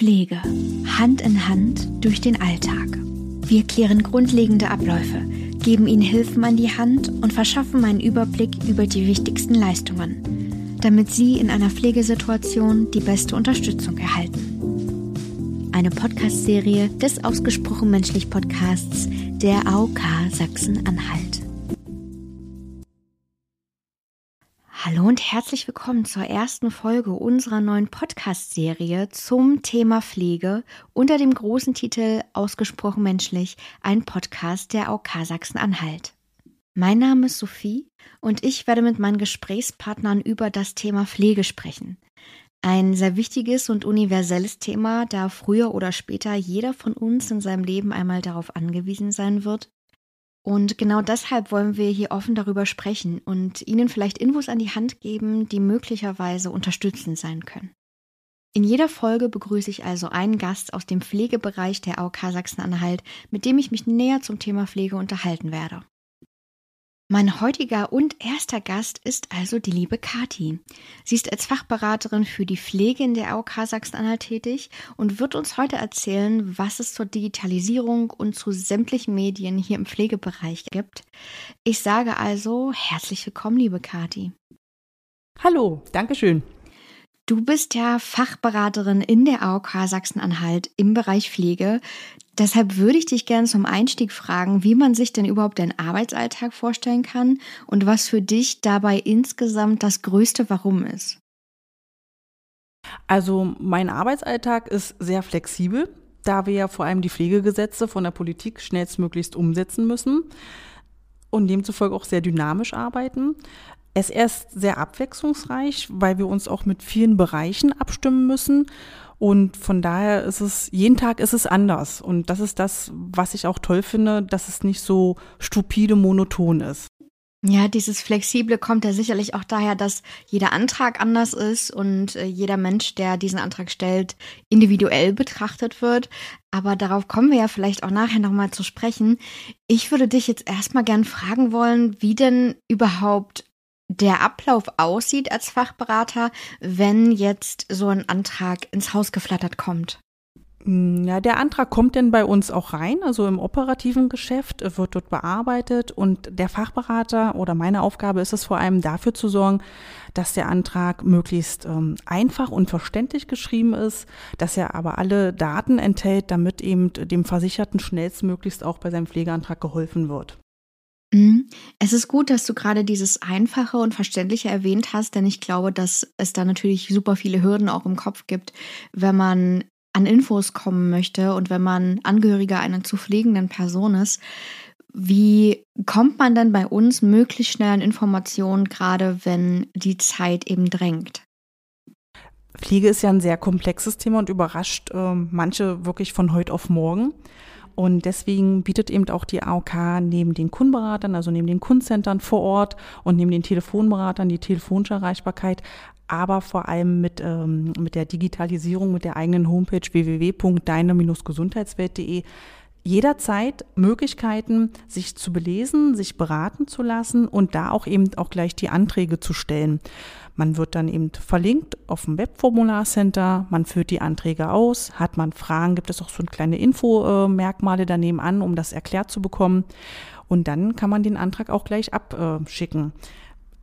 Pflege. Hand in Hand durch den Alltag. Wir klären grundlegende Abläufe, geben Ihnen Hilfen an die Hand und verschaffen einen Überblick über die wichtigsten Leistungen, damit Sie in einer Pflegesituation die beste Unterstützung erhalten. Eine Podcast-Serie des Ausgesprochen Menschlich Podcasts der AOK Sachsen-Anhalt. Hallo und herzlich willkommen zur ersten Folge unserer neuen Podcast-Serie zum Thema Pflege unter dem großen Titel Ausgesprochen menschlich, ein Podcast der AOK Sachsen-Anhalt. Mein Name ist Sophie und ich werde mit meinen Gesprächspartnern über das Thema Pflege sprechen. Ein sehr wichtiges und universelles Thema, da früher oder später jeder von uns in seinem Leben einmal darauf angewiesen sein wird, und genau deshalb wollen wir hier offen darüber sprechen und Ihnen vielleicht Infos an die Hand geben, die möglicherweise unterstützend sein können. In jeder Folge begrüße ich also einen Gast aus dem Pflegebereich der AOK Sachsen-Anhalt, mit dem ich mich näher zum Thema Pflege unterhalten werde. Mein heutiger und erster Gast ist also die liebe Kati. Sie ist als Fachberaterin für die Pflege in der AOK Sachsen-Anhalt tätig und wird uns heute erzählen, was es zur Digitalisierung und zu sämtlichen Medien hier im Pflegebereich gibt. Ich sage also herzlich willkommen, liebe Kati. Hallo, Dankeschön. Du bist ja Fachberaterin in der AOK Sachsen-Anhalt im Bereich Pflege. Deshalb würde ich dich gerne zum Einstieg fragen, wie man sich denn überhaupt deinen Arbeitsalltag vorstellen kann und was für dich dabei insgesamt das größte Warum ist. Also mein Arbeitsalltag ist sehr flexibel, da wir ja vor allem die Pflegegesetze von der Politik schnellstmöglichst umsetzen müssen und demzufolge auch sehr dynamisch arbeiten. Es ist sehr abwechslungsreich, weil wir uns auch mit vielen Bereichen abstimmen müssen und von daher ist es, jeden Tag ist es anders. Und das ist das, was ich auch toll finde, dass es nicht so stupide monoton ist. Ja, dieses Flexible kommt ja sicherlich auch daher, dass jeder Antrag anders ist und äh, jeder Mensch, der diesen Antrag stellt, individuell betrachtet wird. Aber darauf kommen wir ja vielleicht auch nachher nochmal zu sprechen. Ich würde dich jetzt erstmal gern fragen wollen, wie denn überhaupt der Ablauf aussieht als Fachberater, wenn jetzt so ein Antrag ins Haus geflattert kommt? Mm, ja, der Antrag kommt denn bei uns auch rein, also im operativen Geschäft wird dort bearbeitet und der Fachberater oder meine Aufgabe ist es vor allem dafür zu sorgen, dass der Antrag möglichst ähm, einfach und verständlich geschrieben ist, dass er aber alle Daten enthält, damit eben dem Versicherten schnellstmöglichst auch bei seinem Pflegeantrag geholfen wird. Mhm. Es ist gut, dass du gerade dieses Einfache und Verständliche erwähnt hast, denn ich glaube, dass es da natürlich super viele Hürden auch im Kopf gibt, wenn man an Infos kommen möchte und wenn man Angehöriger einer zu pflegenden Person ist. Wie kommt man denn bei uns möglichst schnell an Informationen, gerade wenn die Zeit eben drängt? Pflege ist ja ein sehr komplexes Thema und überrascht äh, manche wirklich von heute auf morgen. Und deswegen bietet eben auch die AOK neben den Kundenberatern, also neben den Kundencentern vor Ort und neben den Telefonberatern die telefonische Erreichbarkeit, aber vor allem mit, ähm, mit der Digitalisierung, mit der eigenen Homepage www.deine-gesundheitswelt.de jederzeit Möglichkeiten, sich zu belesen, sich beraten zu lassen und da auch eben auch gleich die Anträge zu stellen. Man wird dann eben verlinkt auf dem Webformularcenter, man führt die Anträge aus, hat man Fragen, gibt es auch so kleine Infomerkmale daneben an, um das erklärt zu bekommen. Und dann kann man den Antrag auch gleich abschicken.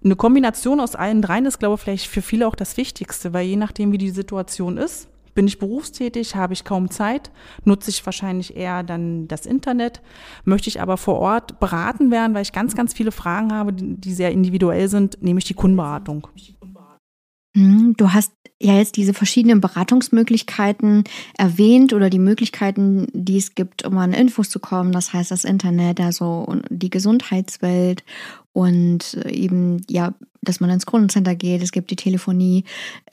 Eine Kombination aus allen dreien ist, glaube ich, vielleicht für viele auch das Wichtigste, weil je nachdem, wie die Situation ist, bin ich berufstätig, habe ich kaum Zeit, nutze ich wahrscheinlich eher dann das Internet. Möchte ich aber vor Ort beraten werden, weil ich ganz, ganz viele Fragen habe, die sehr individuell sind, nehme ich die Kundenberatung. Hm, du hast ja jetzt diese verschiedenen Beratungsmöglichkeiten erwähnt oder die Möglichkeiten, die es gibt, um an Infos zu kommen. Das heißt das Internet, also die Gesundheitswelt und eben ja dass man ins Kundencenter geht, es gibt die Telefonie.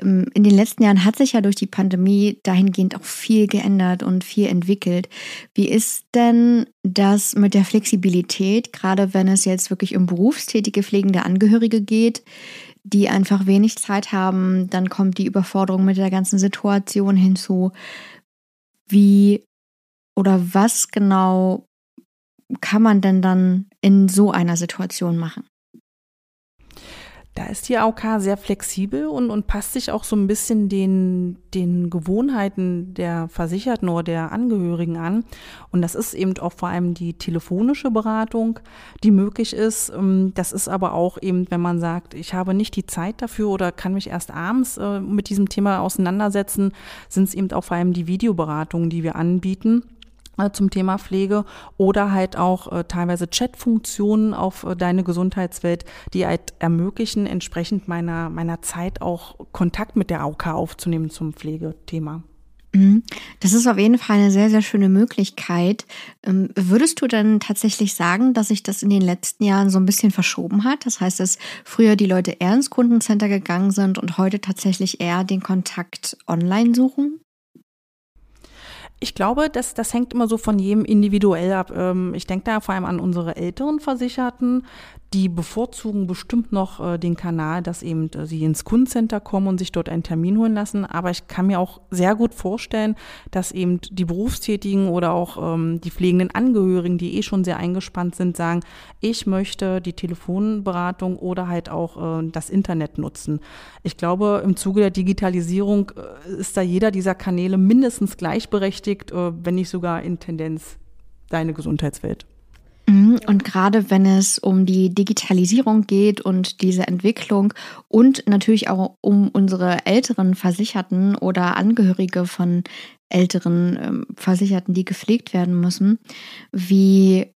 Ähm, in den letzten Jahren hat sich ja durch die Pandemie dahingehend auch viel geändert und viel entwickelt. Wie ist denn das mit der Flexibilität, gerade wenn es jetzt wirklich um berufstätige pflegende Angehörige geht, die einfach wenig Zeit haben, dann kommt die Überforderung mit der ganzen Situation hinzu. Wie oder was genau kann man denn dann in so einer Situation machen? Da ist die AOK sehr flexibel und, und passt sich auch so ein bisschen den, den Gewohnheiten der Versicherten oder der Angehörigen an. Und das ist eben auch vor allem die telefonische Beratung, die möglich ist. Ähm, das ist aber auch eben, wenn man sagt, ich habe nicht die Zeit dafür oder kann mich erst abends äh, mit diesem Thema auseinandersetzen, sind es eben auch vor allem die Videoberatungen, die wir anbieten zum Thema Pflege oder halt auch äh, teilweise Chatfunktionen auf äh, deine Gesundheitswelt, die halt ermöglichen, entsprechend meiner, meiner Zeit auch Kontakt mit der AOK aufzunehmen zum Pflegethema. Mhm. Das ist auf jeden Fall eine sehr, sehr schöne Möglichkeit. Ähm, würdest du denn tatsächlich sagen, dass sich das in den letzten Jahren so ein bisschen verschoben hat? Das heißt, dass früher die Leute eher ins Kundencenter gegangen sind und heute tatsächlich eher den Kontakt online suchen? Ich glaube, das, das hängt immer so von jedem individuell ab. Ähm, ich denke da vor allem an unsere älteren Versicherten, die bevorzugen bestimmt noch äh, den Kanal, dass eben äh, sie ins Kundencenter kommen und sich dort einen Termin holen lassen. Aber ich kann mir auch sehr gut vorstellen, dass eben die Berufstätigen oder auch ähm, die pflegenden Angehörigen, die eh schon sehr eingespannt sind, sagen, ich möchte die Telefonberatung oder halt auch äh, das Internet nutzen. Ich glaube, im Zuge der Digitalisierung äh, ist da jeder dieser Kanäle mindestens gleichberechtigt, äh, wenn nicht sogar in Tendenz deine Gesundheitswelt. Mhm, und gerade wenn es um die Digitalisierung geht und diese Entwicklung und natürlich auch um unsere älteren Versicherten oder Angehörige von älteren ähm, Versicherten, die gepflegt werden müssen, wie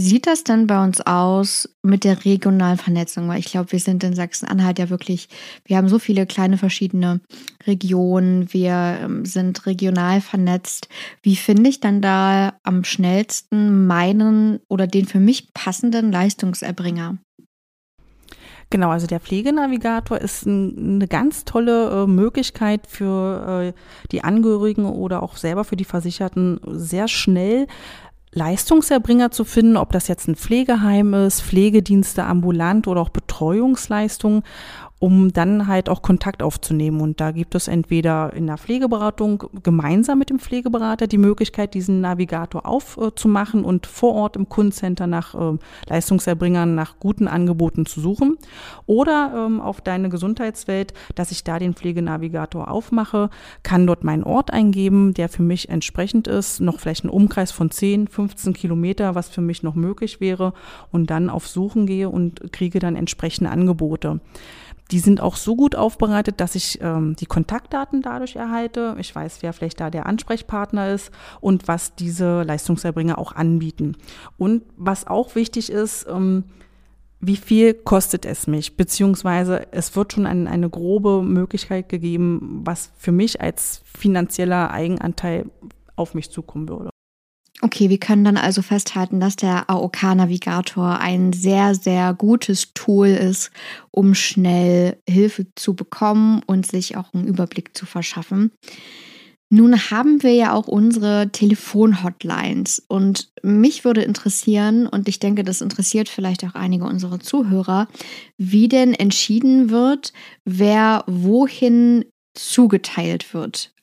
sieht das denn bei uns aus mit der regionalen Vernetzung? Weil ich glaube, wir sind in Sachsen-Anhalt ja wirklich, wir haben so viele kleine verschiedene Regionen, wir ähm, sind regional vernetzt. Wie finde ich dann da am schnellsten meinen oder den für mich passenden Leistungserbringer? Genau, also der Pflegenavigator ist ein, eine ganz tolle äh, Möglichkeit für äh, die Angehörigen oder auch selber für die Versicherten sehr schnell Leistungserbringer zu finden, ob das jetzt ein Pflegeheim ist, Pflegedienste ambulant oder auch Betreuungsleistungen um dann halt auch Kontakt aufzunehmen. Und da gibt es entweder in der Pflegeberatung gemeinsam mit dem Pflegeberater die Möglichkeit, diesen Navigator aufzumachen und vor Ort im Kundencenter nach äh, Leistungserbringern, nach guten Angeboten zu suchen. Oder ähm, auf deine Gesundheitswelt, dass ich da den Pflegenavigator aufmache, kann dort meinen Ort eingeben, der für mich entsprechend ist, noch vielleicht einen Umkreis von 10, 15 Kilometer, was für mich noch möglich wäre, und dann auf Suchen gehe und kriege dann entsprechende Angebote. Die sind auch so gut aufbereitet, dass ich ähm, die Kontaktdaten dadurch erhalte. Ich weiß, wer vielleicht da der Ansprechpartner ist und was diese Leistungserbringer auch anbieten. Und was auch wichtig ist, ähm, wie viel kostet es mich? Beziehungsweise es wird schon ein, eine grobe Möglichkeit gegeben, was für mich als finanzieller Eigenanteil auf mich zukommen würde. Okay, wir können dann also festhalten, dass der AOK-Navigator ein sehr, sehr gutes Tool ist, um schnell Hilfe zu bekommen und sich auch einen Überblick zu verschaffen. Nun haben wir ja auch unsere Telefon-Hotlines und mich würde interessieren, und ich denke, das interessiert vielleicht auch einige unserer Zuhörer, wie denn entschieden wird, wer wohin zugeteilt wird.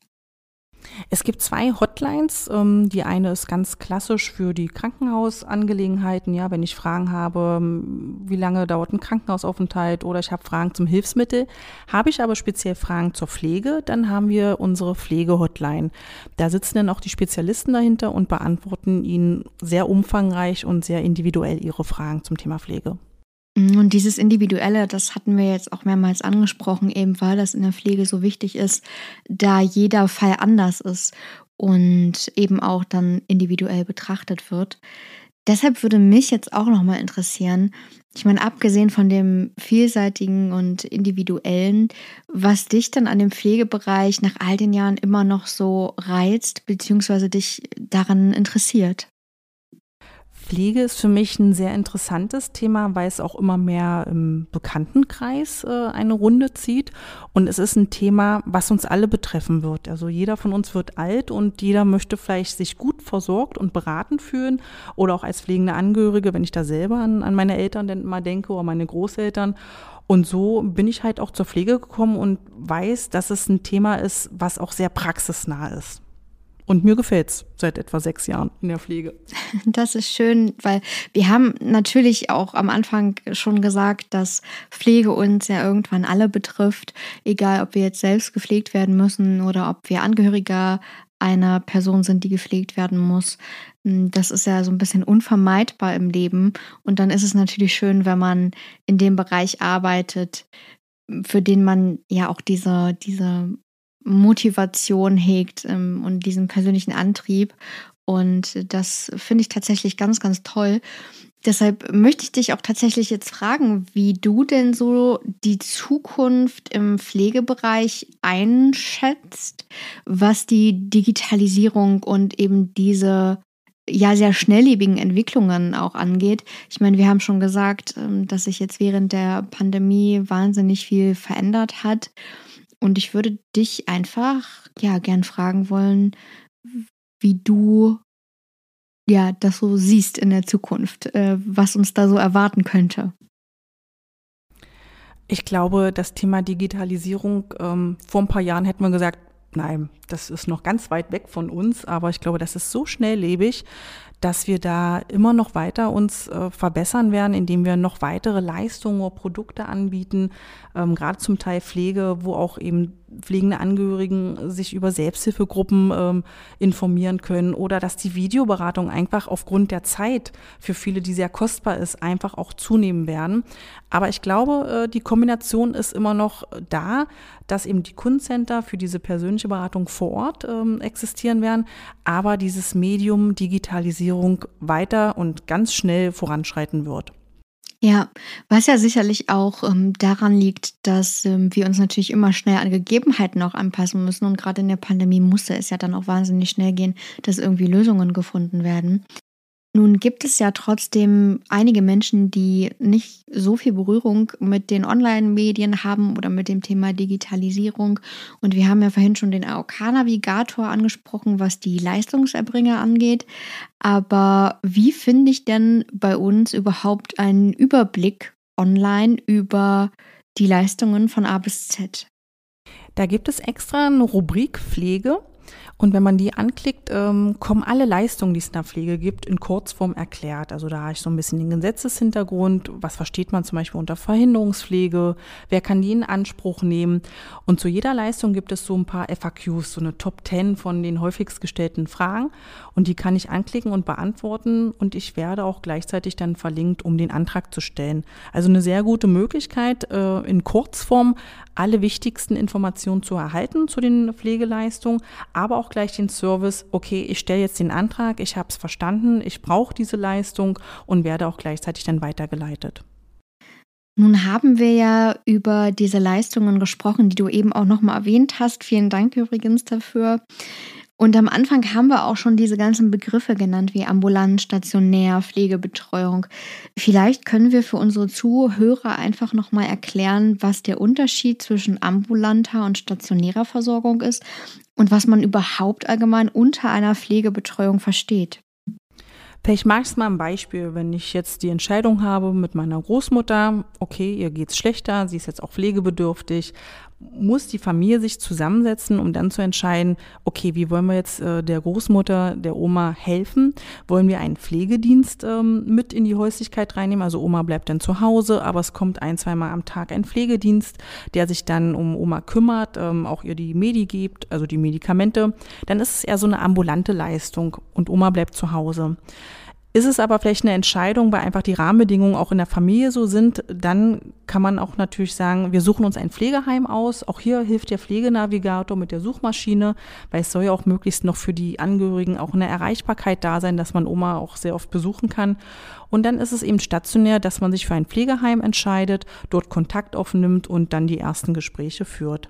Es gibt zwei Hotlines. Ähm, die eine ist ganz klassisch für die Krankenhausangelegenheiten. Ja, wenn ich Fragen habe, ähm, wie lange dauert ein Krankenhausaufenthalt oder ich habe Fragen zum Hilfsmittel. Habe ich aber speziell Fragen zur Pflege, dann haben wir unsere Pflegehotline. Da sitzen dann auch die Spezialisten dahinter und beantworten Ihnen sehr umfangreich und sehr individuell Ihre Fragen zum Thema Pflege. Und dieses Individuelle, das hatten wir jetzt auch mehrmals angesprochen, eben weil das in der Pflege so wichtig ist, da jeder Fall anders ist und eben auch dann individuell betrachtet wird. Deshalb würde mich jetzt auch nochmal interessieren, ich meine, abgesehen von dem vielseitigen und individuellen, was dich dann an dem Pflegebereich nach all den Jahren immer noch so reizt, beziehungsweise dich daran interessiert. Pflege ist für mich ein sehr interessantes Thema, weil es auch immer mehr im Bekanntenkreis äh, eine Runde zieht. Und es ist ein Thema, was uns alle betreffen wird. Also jeder von uns wird alt und jeder möchte vielleicht sich gut versorgt und beraten fühlen oder auch als pflegende Angehörige, wenn ich da selber an, an meine Eltern denn mal denke oder meine Großeltern. Und so bin ich halt auch zur Pflege gekommen und weiß, dass es ein Thema ist, was auch sehr praxisnah ist. Und mir gefällt es seit etwa sechs Jahren in der Pflege. Das ist schön, weil wir haben natürlich auch am Anfang schon gesagt, dass Pflege uns ja irgendwann alle betrifft, egal ob wir jetzt selbst gepflegt werden müssen oder ob wir Angehöriger einer Person sind, die gepflegt werden muss. Das ist ja so ein bisschen unvermeidbar im Leben. Und dann ist es natürlich schön, wenn man in dem Bereich arbeitet, für den man ja auch diese, diese Motivation hegt ähm, und diesen persönlichen Antrieb. Und das finde ich tatsächlich ganz, ganz toll. Deshalb möchte ich dich auch tatsächlich jetzt fragen, wie du denn so die Zukunft im Pflegebereich einschätzt, was die Digitalisierung und eben diese ja sehr schnelllebigen Entwicklungen auch angeht. Ich meine, wir haben schon gesagt, ähm, dass sich jetzt während der Pandemie wahnsinnig viel verändert hat. Und ich würde dich einfach ja gern fragen wollen, wie du ja das so siehst in der Zukunft, äh, was uns da so erwarten könnte. Ich glaube, das Thema Digitalisierung, ähm, vor ein paar Jahren hätten wir gesagt, nein, das ist noch ganz weit weg von uns, aber ich glaube, das ist so schnelllebig, dass wir da immer noch weiter uns äh, verbessern werden, indem wir noch weitere Leistungen oder Produkte anbieten, ähm, gerade zum Teil Pflege, wo auch eben pflegende Angehörigen sich über Selbsthilfegruppen ähm, informieren können oder dass die Videoberatung einfach aufgrund der Zeit für viele, die sehr kostbar ist, einfach auch zunehmen werden. Aber ich glaube, äh, die Kombination ist immer noch da, dass eben die Kundencenter für diese persönliche Beratung vor Ort ähm, existieren werden, aber dieses Medium Digitalisierung weiter und ganz schnell voranschreiten wird. Ja, was ja sicherlich auch ähm, daran liegt, dass ähm, wir uns natürlich immer schnell an Gegebenheiten auch anpassen müssen. Und gerade in der Pandemie musste es ja dann auch wahnsinnig schnell gehen, dass irgendwie Lösungen gefunden werden. Nun gibt es ja trotzdem einige Menschen, die nicht so viel Berührung mit den Online-Medien haben oder mit dem Thema Digitalisierung. Und wir haben ja vorhin schon den AOK-Navigator angesprochen, was die Leistungserbringer angeht. Aber wie finde ich denn bei uns überhaupt einen Überblick online über die Leistungen von A bis Z? Da gibt es extra eine Rubrik Pflege. Und wenn man die anklickt, ähm, kommen alle Leistungen, die es in der Pflege gibt, in Kurzform erklärt. Also da habe ich so ein bisschen den Gesetzeshintergrund. Was versteht man zum Beispiel unter Verhinderungspflege? Wer kann die in Anspruch nehmen? Und zu jeder Leistung gibt es so ein paar FAQs, so eine Top 10 von den häufigst gestellten Fragen. Und die kann ich anklicken und beantworten. Und ich werde auch gleichzeitig dann verlinkt, um den Antrag zu stellen. Also eine sehr gute Möglichkeit, äh, in Kurzform alle wichtigsten Informationen zu erhalten zu den Pflegeleistungen, aber auch gleich den Service, okay, ich stelle jetzt den Antrag, ich habe es verstanden, ich brauche diese Leistung und werde auch gleichzeitig dann weitergeleitet. Nun haben wir ja über diese Leistungen gesprochen, die du eben auch nochmal erwähnt hast. Vielen Dank übrigens dafür. Und am Anfang haben wir auch schon diese ganzen Begriffe genannt, wie ambulant, stationär, Pflegebetreuung. Vielleicht können wir für unsere Zuhörer einfach nochmal erklären, was der Unterschied zwischen ambulanter und stationärer Versorgung ist und was man überhaupt allgemein unter einer Pflegebetreuung versteht. Vielleicht mag ich es mal ein Beispiel, wenn ich jetzt die Entscheidung habe mit meiner Großmutter, okay, ihr geht's schlechter, sie ist jetzt auch pflegebedürftig, muss die Familie sich zusammensetzen, um dann zu entscheiden, okay, wie wollen wir jetzt äh, der Großmutter, der Oma helfen? Wollen wir einen Pflegedienst ähm, mit in die Häuslichkeit reinnehmen? Also Oma bleibt dann zu Hause, aber es kommt ein, zweimal am Tag ein Pflegedienst, der sich dann um Oma kümmert, ähm, auch ihr die Medi gibt, also die Medikamente. Dann ist es eher so eine ambulante Leistung und Oma bleibt zu Hause. Ist es aber vielleicht eine Entscheidung, weil einfach die Rahmenbedingungen auch in der Familie so sind, dann kann man auch natürlich sagen, wir suchen uns ein Pflegeheim aus. Auch hier hilft der Pflegenavigator mit der Suchmaschine, weil es soll ja auch möglichst noch für die Angehörigen auch eine Erreichbarkeit da sein, dass man Oma auch sehr oft besuchen kann. Und dann ist es eben stationär, dass man sich für ein Pflegeheim entscheidet, dort Kontakt aufnimmt und dann die ersten Gespräche führt.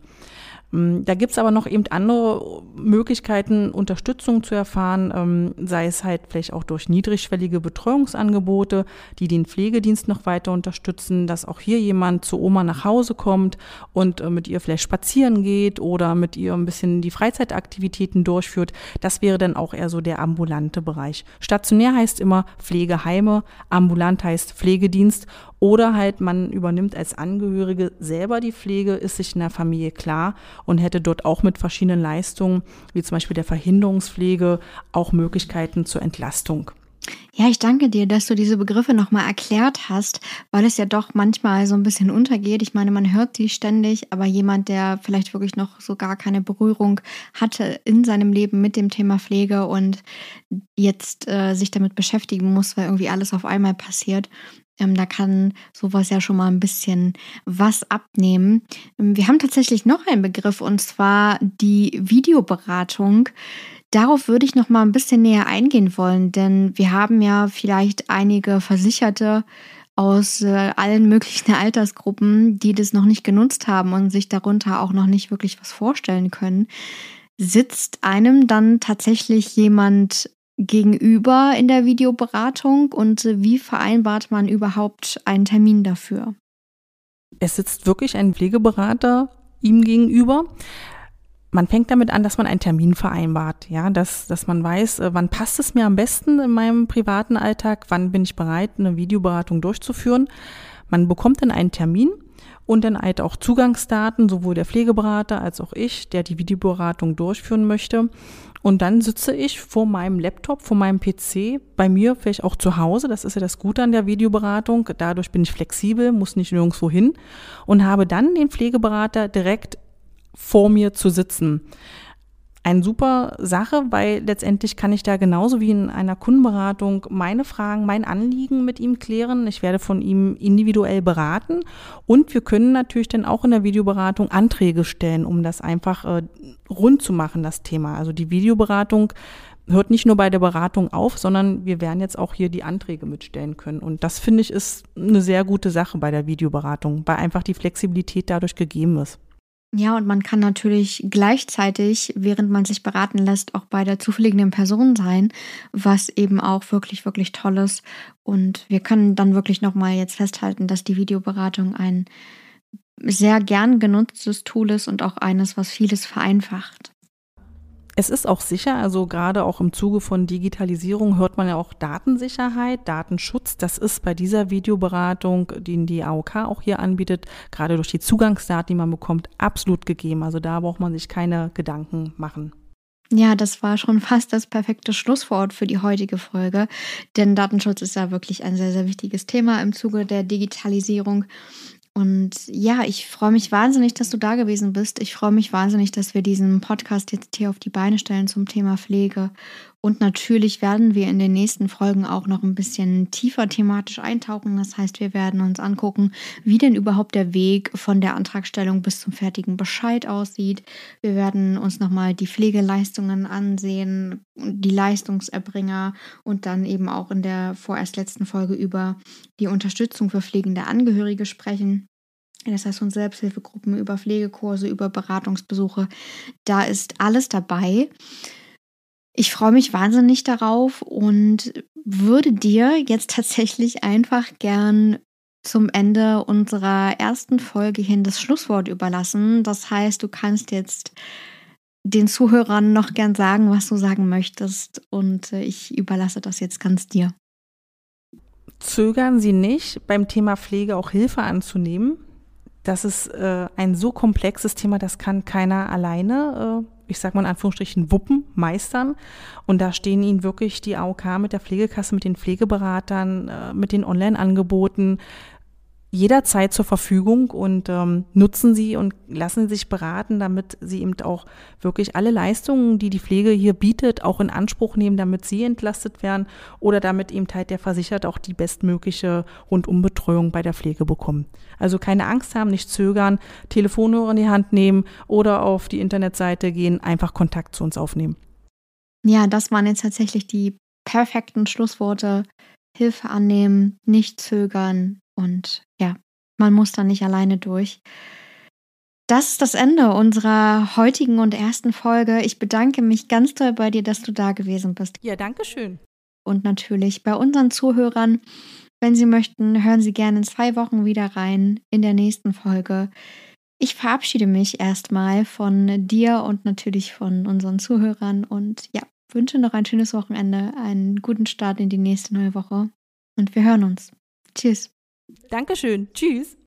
Mm, da gibt es aber noch eben andere Möglichkeiten, Unterstützung zu erfahren, ähm, sei es halt vielleicht auch durch niedrigschwellige Betreuungsangebote, die den Pflegedienst noch weiter unterstützen, dass auch hier jemand zu Oma nach Hause kommt und äh, mit ihr vielleicht spazieren geht oder mit ihr ein bisschen die Freizeitaktivitäten durchführt. Das wäre dann auch eher so der ambulante Bereich. Stationär heißt immer Pflegeheime, ambulant heißt Pflegedienst oder halt man übernimmt als Angehörige selber die Pflege, ist sich in der Familie klar und hätte dort auch mit verschiedenen Leistungen, wie zum Beispiel der Verhinderungspflege, auch Möglichkeiten zur Entlastung. Ja, ich danke dir, dass du diese Begriffe nochmal erklärt hast, weil es ja doch manchmal so ein bisschen untergeht. Ich meine, man hört die ständig, aber jemand, der vielleicht wirklich noch so gar keine Berührung hatte in seinem Leben mit dem Thema Pflege und jetzt äh, sich damit beschäftigen muss, weil irgendwie alles auf einmal passiert, ähm, da kann sowas ja schon mal ein bisschen was abnehmen. Ähm, wir haben tatsächlich noch einen Begriff und zwar die Videoberatung. Darauf würde ich noch mal ein bisschen näher eingehen wollen, denn wir haben ja vielleicht einige Versicherte aus äh, allen möglichen Altersgruppen, die das noch nicht genutzt haben und sich darunter auch noch nicht wirklich was vorstellen können. Sitzt einem dann tatsächlich jemand gegenüber in der Videoberatung und äh, wie vereinbart man überhaupt einen Termin dafür? Es sitzt wirklich ein Pflegeberater ihm gegenüber man fängt damit an, dass man einen Termin vereinbart, ja, dass, dass man weiß, äh, wann passt es mir am besten in meinem privaten Alltag, wann bin ich bereit, eine Videoberatung durchzuführen. Man bekommt dann einen Termin und dann halt auch Zugangsdaten, sowohl der Pflegeberater als auch ich, der die Videoberatung durchführen möchte. Und dann sitze ich vor meinem Laptop, vor meinem PC, bei mir vielleicht auch zu Hause. Das ist ja das Gute an der Videoberatung. Dadurch bin ich flexibel, muss nicht nirgendwo hin und habe dann den Pflegeberater direkt vor mir zu sitzen. Eine super Sache, weil letztendlich kann ich da genauso wie in einer Kundenberatung meine Fragen, mein Anliegen mit ihm klären. Ich werde von ihm individuell beraten und wir können natürlich dann auch in der Videoberatung Anträge stellen, um das einfach äh, rund zu machen, das Thema. Also die Videoberatung hört nicht nur bei der Beratung auf, sondern wir werden jetzt auch hier die Anträge mitstellen können. Und das finde ich ist eine sehr gute Sache bei der Videoberatung, weil einfach die Flexibilität dadurch gegeben ist. Ja, und man kann natürlich gleichzeitig, während man sich beraten lässt, auch bei der zupflegenden Person sein, was eben auch wirklich, wirklich toll ist. Und wir können dann wirklich nochmal jetzt festhalten, dass die Videoberatung ein sehr gern genutztes Tool ist und auch eines, was vieles vereinfacht. Es ist auch sicher, also gerade auch im Zuge von Digitalisierung hört man ja auch Datensicherheit, Datenschutz. Das ist bei dieser Videoberatung, die die AOK auch hier anbietet, gerade durch die Zugangsdaten, die man bekommt, absolut gegeben. Also da braucht man sich keine Gedanken machen. Ja, das war schon fast das perfekte Schlusswort für die heutige Folge, denn Datenschutz ist ja wirklich ein sehr, sehr wichtiges Thema im Zuge der Digitalisierung. Und ja, ich freue mich wahnsinnig, dass du da gewesen bist. Ich freue mich wahnsinnig, dass wir diesen Podcast jetzt hier auf die Beine stellen zum Thema Pflege. Und natürlich werden wir in den nächsten Folgen auch noch ein bisschen tiefer thematisch eintauchen. Das heißt, wir werden uns angucken, wie denn überhaupt der Weg von der Antragstellung bis zum fertigen Bescheid aussieht. Wir werden uns nochmal die Pflegeleistungen ansehen, die Leistungserbringer und dann eben auch in der vorerst letzten Folge über die Unterstützung für pflegende Angehörige sprechen. Das heißt, von Selbsthilfegruppen über Pflegekurse, über Beratungsbesuche, da ist alles dabei. Ich freue mich wahnsinnig darauf und würde dir jetzt tatsächlich einfach gern zum Ende unserer ersten Folge hin das Schlusswort überlassen. Das heißt, du kannst jetzt den Zuhörern noch gern sagen, was du sagen möchtest und äh, ich überlasse das jetzt ganz dir. Zögern Sie nicht, beim Thema Pflege auch Hilfe anzunehmen. Das ist äh, ein so komplexes Thema, das kann keiner alleine, äh, ich sag mal in Anführungsstrichen, wuppen, meistern. Und da stehen Ihnen wirklich die AOK mit der Pflegekasse, mit den Pflegeberatern, äh, mit den Online-Angeboten, jederzeit zur Verfügung und ähm, nutzen sie und lassen sie sich beraten, damit sie eben auch wirklich alle Leistungen, die die Pflege hier bietet, auch in Anspruch nehmen, damit sie entlastet werden oder damit eben halt der Versicherte auch die bestmögliche Rundumbetreuung bei der Pflege bekommt. Also keine Angst haben, nicht zögern, Telefonhörer in die Hand nehmen oder auf die Internetseite gehen, einfach Kontakt zu uns aufnehmen. Ja, das waren jetzt tatsächlich die perfekten Schlussworte. Hilfe annehmen, nicht zögern, und ja, man muss da nicht alleine durch. Das ist das Ende unserer heutigen und ersten Folge. Ich bedanke mich ganz toll bei dir, dass du da gewesen bist. Ja, danke schön. Und natürlich bei unseren Zuhörern. Wenn Sie möchten, hören Sie gerne in zwei Wochen wieder rein in der nächsten Folge. Ich verabschiede mich erstmal von dir und natürlich von unseren Zuhörern und ja, wünsche noch ein schönes Wochenende, einen guten Start in die nächste neue Woche und wir hören uns. Tschüss. Dankeschön. Tschüss.